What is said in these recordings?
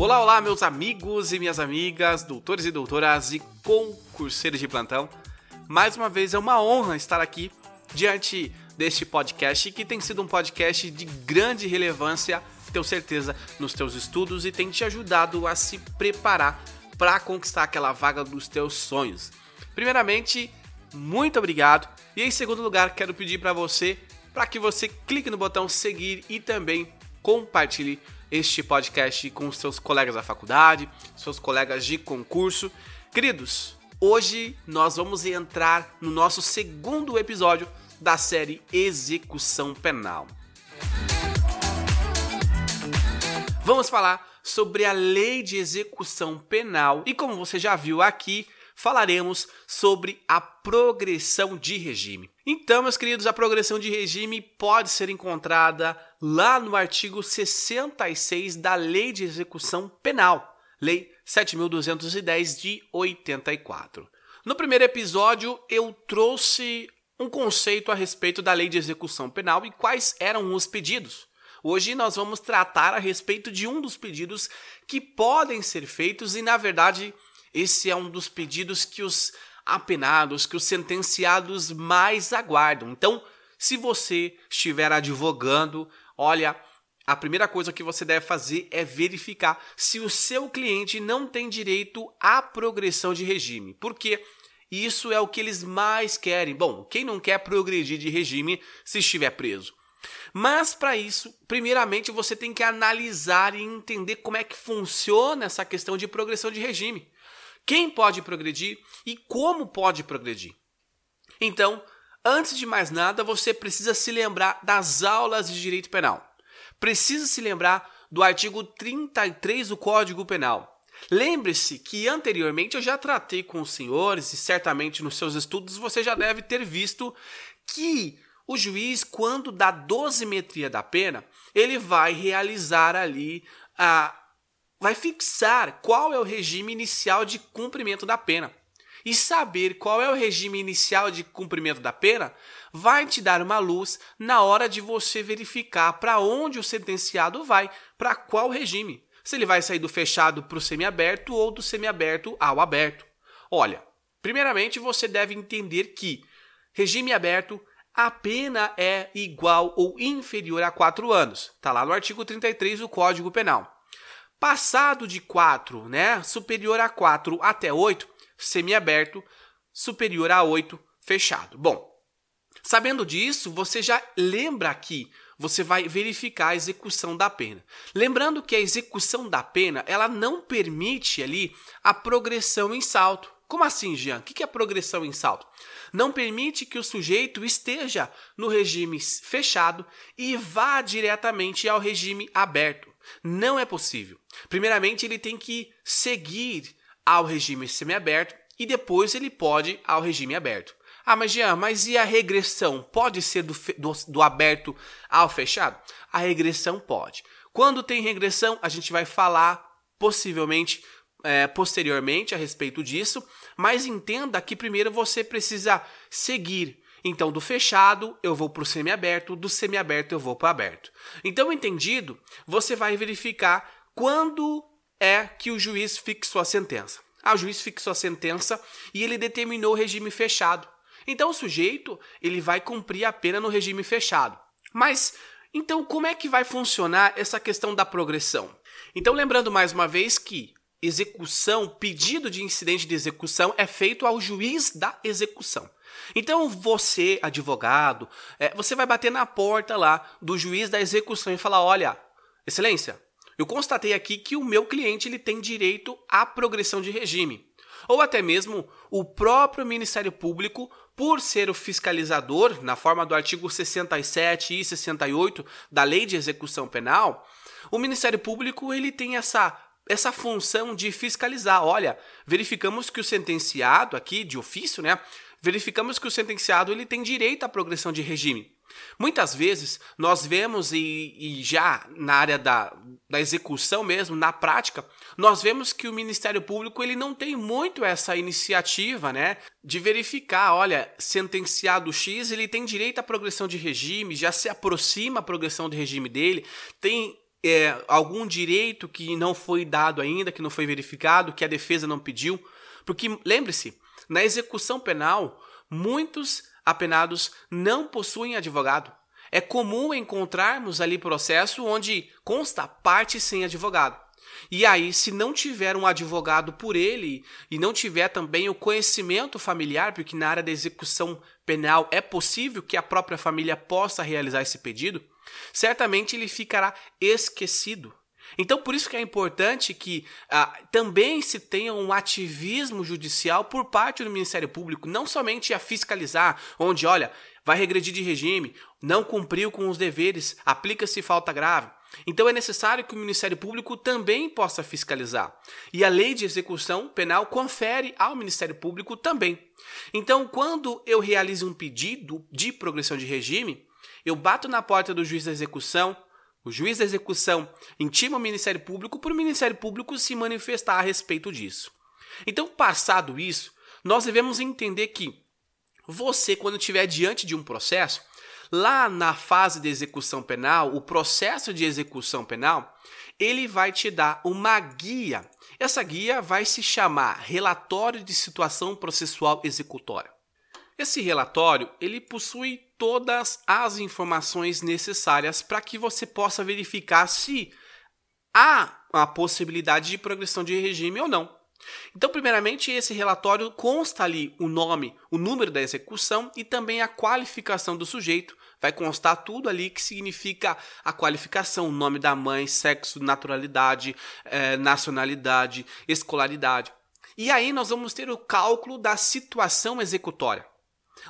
Olá, olá, meus amigos e minhas amigas, doutores e doutoras e concurseiros de plantão. Mais uma vez é uma honra estar aqui diante deste podcast que tem sido um podcast de grande relevância, tenho certeza, nos teus estudos e tem te ajudado a se preparar para conquistar aquela vaga dos teus sonhos. Primeiramente, muito obrigado. E em segundo lugar, quero pedir para você para que você clique no botão seguir e também compartilhe este podcast com seus colegas da faculdade, seus colegas de concurso. Queridos, hoje nós vamos entrar no nosso segundo episódio da série Execução Penal. Vamos falar sobre a Lei de Execução Penal e como você já viu aqui, falaremos sobre a progressão de regime. Então, meus queridos, a progressão de regime pode ser encontrada lá no artigo 66 da Lei de Execução Penal, Lei 7210 de 84. No primeiro episódio, eu trouxe um conceito a respeito da Lei de Execução Penal e quais eram os pedidos. Hoje nós vamos tratar a respeito de um dos pedidos que podem ser feitos e, na verdade, esse é um dos pedidos que os apenados, que os sentenciados mais aguardam. Então, se você estiver advogando, olha, a primeira coisa que você deve fazer é verificar se o seu cliente não tem direito à progressão de regime. Porque isso é o que eles mais querem. Bom, quem não quer progredir de regime se estiver preso? Mas para isso, primeiramente você tem que analisar e entender como é que funciona essa questão de progressão de regime quem pode progredir e como pode progredir. Então, antes de mais nada, você precisa se lembrar das aulas de direito penal. Precisa se lembrar do artigo 33 do Código Penal. Lembre-se que anteriormente eu já tratei com os senhores e certamente nos seus estudos você já deve ter visto que o juiz, quando dá dosimetria da pena, ele vai realizar ali a vai fixar qual é o regime inicial de cumprimento da pena. E saber qual é o regime inicial de cumprimento da pena vai te dar uma luz na hora de você verificar para onde o sentenciado vai, para qual regime. Se ele vai sair do fechado para o semiaberto ou do semiaberto ao aberto. Olha, primeiramente você deve entender que regime aberto a pena é igual ou inferior a 4 anos. Está lá no artigo 33 do Código Penal. Passado de 4, né, superior a 4 até 8, semiaberto, superior a 8, fechado. Bom, sabendo disso, você já lembra aqui, você vai verificar a execução da pena. Lembrando que a execução da pena, ela não permite ali a progressão em salto. Como assim, Jean? O que é progressão em salto? Não permite que o sujeito esteja no regime fechado e vá diretamente ao regime aberto. Não é possível. Primeiramente, ele tem que seguir ao regime semiaberto e depois ele pode ao regime aberto. Ah, mas Jean, mas e a regressão? Pode ser do, do, do aberto ao fechado? A regressão pode. Quando tem regressão, a gente vai falar possivelmente é, posteriormente a respeito disso, mas entenda que primeiro você precisa seguir então, do fechado, eu vou para o semiaberto, do semiaberto, eu vou para o aberto. Então, entendido, você vai verificar quando é que o juiz fixou a sentença. Ah, o juiz fixou a sentença e ele determinou o regime fechado. Então, o sujeito ele vai cumprir a pena no regime fechado. Mas, então, como é que vai funcionar essa questão da progressão? Então, lembrando mais uma vez que execução, pedido de incidente de execução é feito ao juiz da execução. Então você, advogado, é, você vai bater na porta lá do juiz da execução e falar: olha, excelência, eu constatei aqui que o meu cliente ele tem direito à progressão de regime. Ou até mesmo o próprio Ministério Público, por ser o fiscalizador, na forma do artigo 67 e 68 da Lei de Execução Penal, o Ministério Público ele tem essa essa função de fiscalizar. Olha, verificamos que o sentenciado aqui de ofício, né, verificamos que o sentenciado ele tem direito à progressão de regime. Muitas vezes nós vemos, e, e, já na área da, da execução mesmo, na prática, nós vemos que o Ministério Público ele não tem muito essa iniciativa né, de verificar, olha, sentenciado X ele tem direito à progressão de regime, já se aproxima a progressão de regime dele, tem é, algum direito que não foi dado ainda, que não foi verificado, que a defesa não pediu. Porque lembre-se, na execução penal, muitos apenados não possuem advogado. É comum encontrarmos ali processo onde consta parte sem advogado. E aí, se não tiver um advogado por ele e não tiver também o conhecimento familiar, porque na área da execução penal é possível que a própria família possa realizar esse pedido, certamente ele ficará esquecido. Então, por isso que é importante que ah, também se tenha um ativismo judicial por parte do Ministério Público, não somente a fiscalizar, onde, olha, vai regredir de regime, não cumpriu com os deveres, aplica-se falta grave. Então é necessário que o Ministério Público também possa fiscalizar. E a lei de execução penal confere ao Ministério Público também. Então, quando eu realizo um pedido de progressão de regime, eu bato na porta do juiz da execução, o juiz da execução intima o Ministério Público para o Ministério Público se manifestar a respeito disso. Então, passado isso, nós devemos entender que você, quando estiver diante de um processo, lá na fase de execução penal, o processo de execução penal, ele vai te dar uma guia. Essa guia vai se chamar Relatório de Situação Processual Executória. Esse relatório, ele possui todas as informações necessárias para que você possa verificar se há a possibilidade de progressão de regime ou não. Então, primeiramente, esse relatório consta ali o nome, o número da execução e também a qualificação do sujeito. Vai constar tudo ali que significa a qualificação, o nome da mãe, sexo, naturalidade, eh, nacionalidade, escolaridade. E aí nós vamos ter o cálculo da situação executória.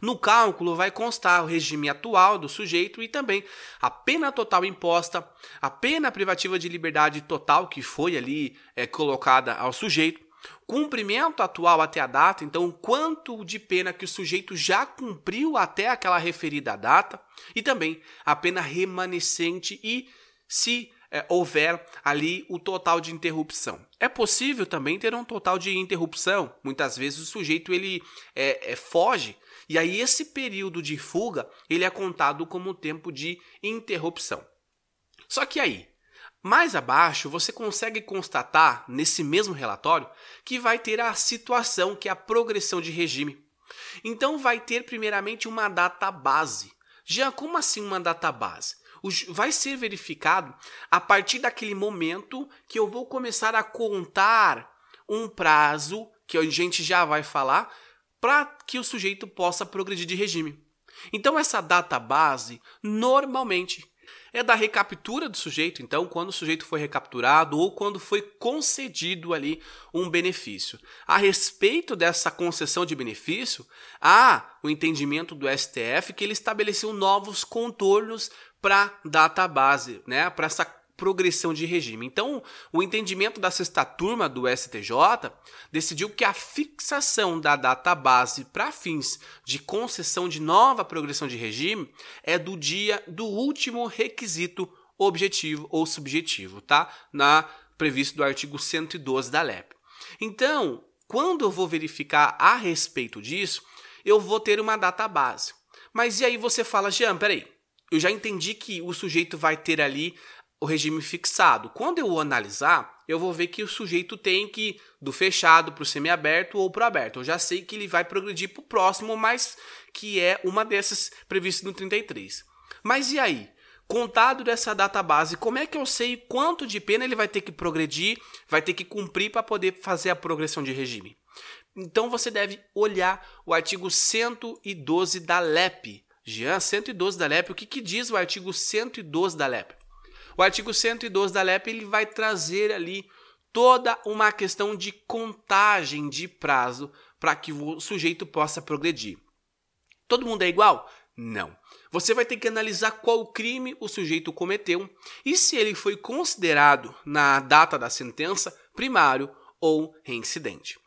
No cálculo vai constar o regime atual do sujeito e também a pena total imposta, a pena privativa de liberdade total que foi ali é, colocada ao sujeito, cumprimento atual até a data, então quanto de pena que o sujeito já cumpriu até aquela referida data, e também a pena remanescente e se é, houver ali o total de interrupção. É possível também ter um total de interrupção. Muitas vezes o sujeito ele é, é, foge e aí esse período de fuga, ele é contado como tempo de interrupção. Só que aí, mais abaixo, você consegue constatar nesse mesmo relatório que vai ter a situação que é a progressão de regime. Então vai ter primeiramente uma data base. Já como assim uma data base? Vai ser verificado a partir daquele momento que eu vou começar a contar um prazo que a gente já vai falar para que o sujeito possa progredir de regime. Então, essa data base, normalmente, é da recaptura do sujeito, então, quando o sujeito foi recapturado ou quando foi concedido ali um benefício. A respeito dessa concessão de benefício, há o entendimento do STF que ele estabeleceu novos contornos para data base, né, para essa progressão de regime. Então, o entendimento da sexta turma do STJ decidiu que a fixação da data base para fins de concessão de nova progressão de regime é do dia do último requisito objetivo ou subjetivo, tá? Na previsto do artigo 112 da LEP. Então, quando eu vou verificar a respeito disso, eu vou ter uma data base. Mas e aí você fala, Jean, peraí, eu já entendi que o sujeito vai ter ali o regime fixado. Quando eu analisar, eu vou ver que o sujeito tem que ir do fechado para o semiaberto ou para o aberto. Eu já sei que ele vai progredir para o próximo, mas que é uma dessas previstas no 33. Mas e aí? Contado dessa data base, como é que eu sei quanto de pena ele vai ter que progredir, vai ter que cumprir para poder fazer a progressão de regime? Então você deve olhar o artigo 112 da LEP. Jean, 112 da LEP, o que, que diz o artigo 112 da LEP? O artigo 112 da LEP ele vai trazer ali toda uma questão de contagem de prazo para que o sujeito possa progredir. Todo mundo é igual? Não. Você vai ter que analisar qual crime o sujeito cometeu e se ele foi considerado, na data da sentença, primário ou reincidente.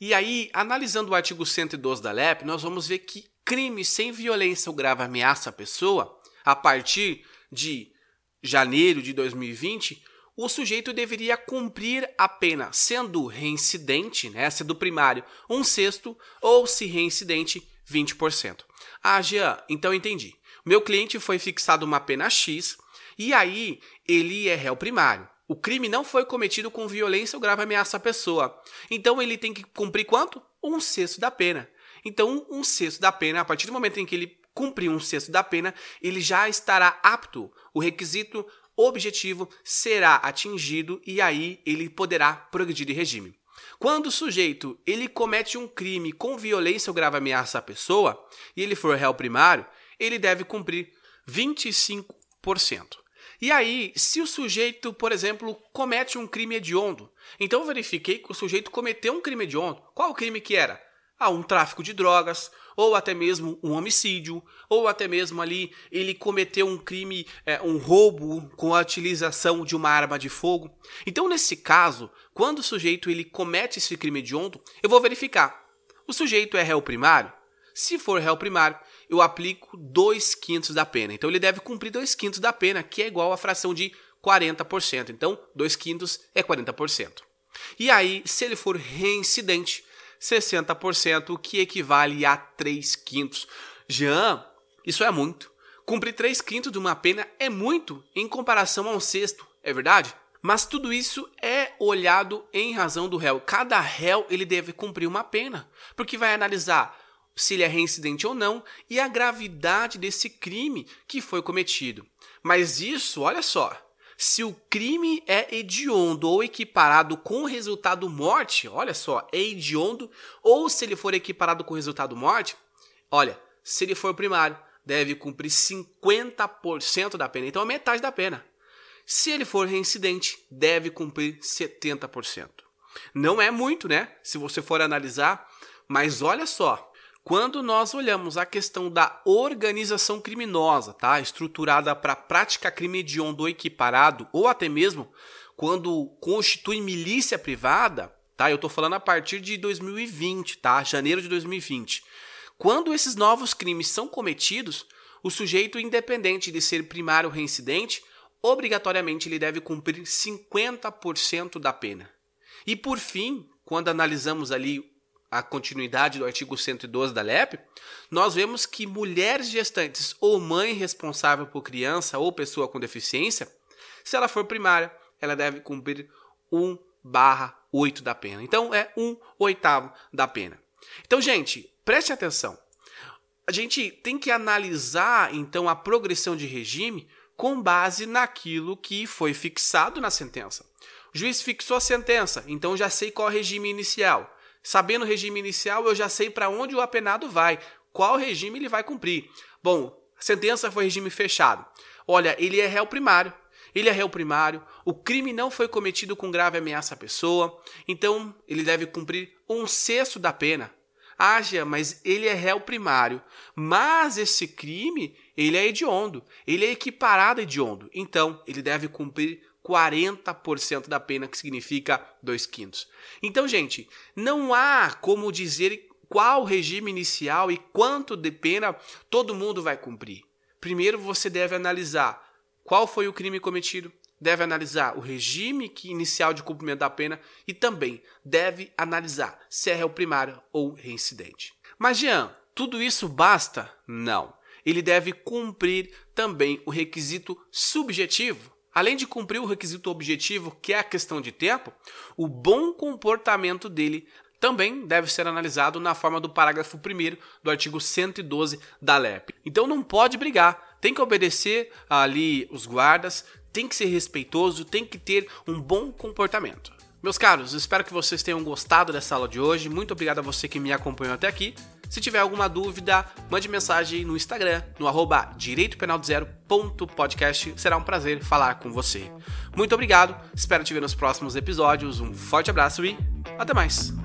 E aí, analisando o artigo 112 da LEP, nós vamos ver que crime sem violência ou grave ameaça à pessoa, a partir de janeiro de 2020, o sujeito deveria cumprir a pena, sendo reincidente, né, sendo primário, um sexto, ou se reincidente, 20%. Ah, Jean, então entendi. Meu cliente foi fixado uma pena X, E aí, ele é réu primário. O crime não foi cometido com violência ou grave ameaça à pessoa. Então ele tem que cumprir quanto? Um sexto da pena. Então, um sexto da pena, a partir do momento em que ele cumprir um sexto da pena, ele já estará apto. O requisito objetivo será atingido e aí ele poderá progredir de regime. Quando o sujeito ele comete um crime com violência ou grave ameaça à pessoa e ele for réu primário, ele deve cumprir 25%. E aí, se o sujeito, por exemplo, comete um crime hediondo, então eu verifiquei que o sujeito cometeu um crime hediondo. Qual o crime que era? Ah, um tráfico de drogas, ou até mesmo um homicídio, ou até mesmo ali ele cometeu um crime, é, um roubo com a utilização de uma arma de fogo. Então, nesse caso, quando o sujeito ele comete esse crime hediondo, eu vou verificar. O sujeito é réu primário? Se for réu primário, eu aplico 2 quintos da pena. Então ele deve cumprir 2 quintos da pena, que é igual à fração de 40%. Então, 2 quintos é 40%. E aí, se ele for reincidente, 60%, o que equivale a 3 quintos. Jean, isso é muito. Cumprir 3 quintos de uma pena é muito em comparação a um sexto, é verdade? Mas tudo isso é olhado em razão do réu. Cada réu ele deve cumprir uma pena, porque vai analisar se ele é reincidente ou não e a gravidade desse crime que foi cometido. Mas isso, olha só, se o crime é hediondo ou equiparado com o resultado morte, olha só, é hediondo, ou se ele for equiparado com o resultado morte, olha, se ele for primário, deve cumprir 50% da pena, então a metade da pena. Se ele for reincidente, deve cumprir 70%. Não é muito, né? Se você for analisar, mas olha só, quando nós olhamos a questão da organização criminosa, tá? estruturada para prática crime hediondo equiparado, ou até mesmo quando constitui milícia privada, tá? Eu estou falando a partir de 2020, tá? Janeiro de 2020. Quando esses novos crimes são cometidos, o sujeito, independente de ser primário reincidente, obrigatoriamente ele deve cumprir 50% da pena. E por fim, quando analisamos ali a continuidade do artigo 112 da LEP, nós vemos que mulheres gestantes ou mãe responsável por criança ou pessoa com deficiência, se ela for primária, ela deve cumprir 1 barra 8 da pena. Então é 1 oitavo da pena. Então, gente, preste atenção. A gente tem que analisar então a progressão de regime com base naquilo que foi fixado na sentença. O juiz fixou a sentença, então já sei qual é o regime inicial. Sabendo o regime inicial, eu já sei para onde o apenado vai, qual regime ele vai cumprir. Bom, a sentença foi regime fechado. Olha, ele é réu primário. Ele é réu primário, o crime não foi cometido com grave ameaça à pessoa, então ele deve cumprir um sexto da pena. Haja, mas ele é réu primário. Mas esse crime, ele é hediondo. Ele é equiparado a hediondo. Então, ele deve cumprir 40% da pena, que significa 2 quintos. Então, gente, não há como dizer qual regime inicial e quanto de pena todo mundo vai cumprir. Primeiro você deve analisar qual foi o crime cometido, deve analisar o regime inicial de cumprimento da pena e também deve analisar se é réu primário ou reincidente. Mas, Jean, tudo isso basta? Não. Ele deve cumprir também o requisito subjetivo Além de cumprir o requisito objetivo, que é a questão de tempo, o bom comportamento dele também deve ser analisado na forma do parágrafo 1 do artigo 112 da LEP. Então não pode brigar, tem que obedecer ali os guardas, tem que ser respeitoso, tem que ter um bom comportamento. Meus caros, espero que vocês tenham gostado dessa aula de hoje. Muito obrigado a você que me acompanhou até aqui. Se tiver alguma dúvida, mande mensagem no Instagram, no arroba. Será um prazer falar com você. Muito obrigado, espero te ver nos próximos episódios. Um forte abraço e até mais!